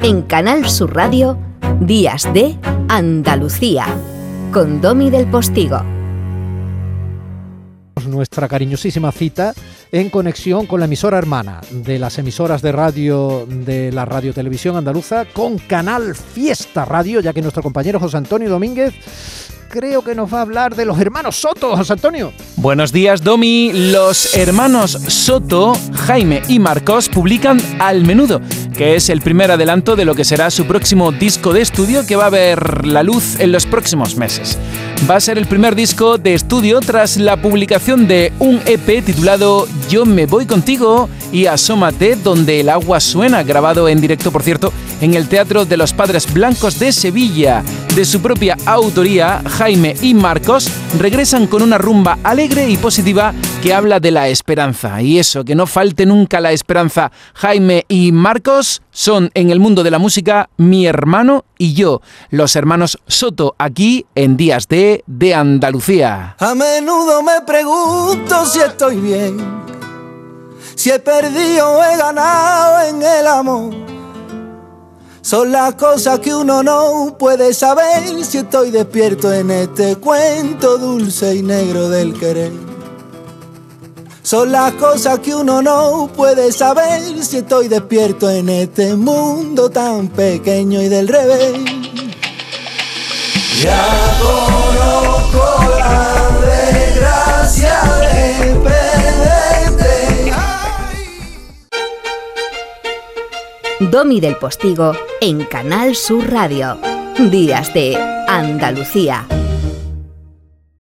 en Canal Sur Radio, Días de Andalucía, con Domi del Postigo. Nuestra cariñosísima cita en conexión con la emisora hermana de las emisoras de radio de la Radio Televisión Andaluza con Canal Fiesta Radio, ya que nuestro compañero José Antonio Domínguez creo que nos va a hablar de los hermanos Soto, José Antonio. Buenos días, Domi. Los hermanos Soto, Jaime y Marcos publican Al Menudo, que es el primer adelanto de lo que será su próximo disco de estudio que va a ver la luz en los próximos meses. Va a ser el primer disco de estudio tras la publicación de un EP titulado Yo me voy contigo y Asómate, donde el agua suena, grabado en directo, por cierto, en el Teatro de los Padres Blancos de Sevilla. De su propia autoría, Jaime y Marcos regresan con una rumba alegre y positiva que habla de la esperanza. Y eso, que no falte nunca la esperanza. Jaime y Marcos son en el mundo de la música mi hermano y yo, los hermanos Soto, aquí en Días de, de Andalucía. A menudo me pregunto si estoy bien, si he perdido o he ganado en el amor son las cosas que uno no puede saber si estoy despierto en este cuento dulce y negro del querer. Son las cosas que uno no puede saber si estoy despierto en este mundo tan pequeño y del revés. Ya conozco la desgracia de Domi del Postigo en Canal Sur Radio. Días de Andalucía.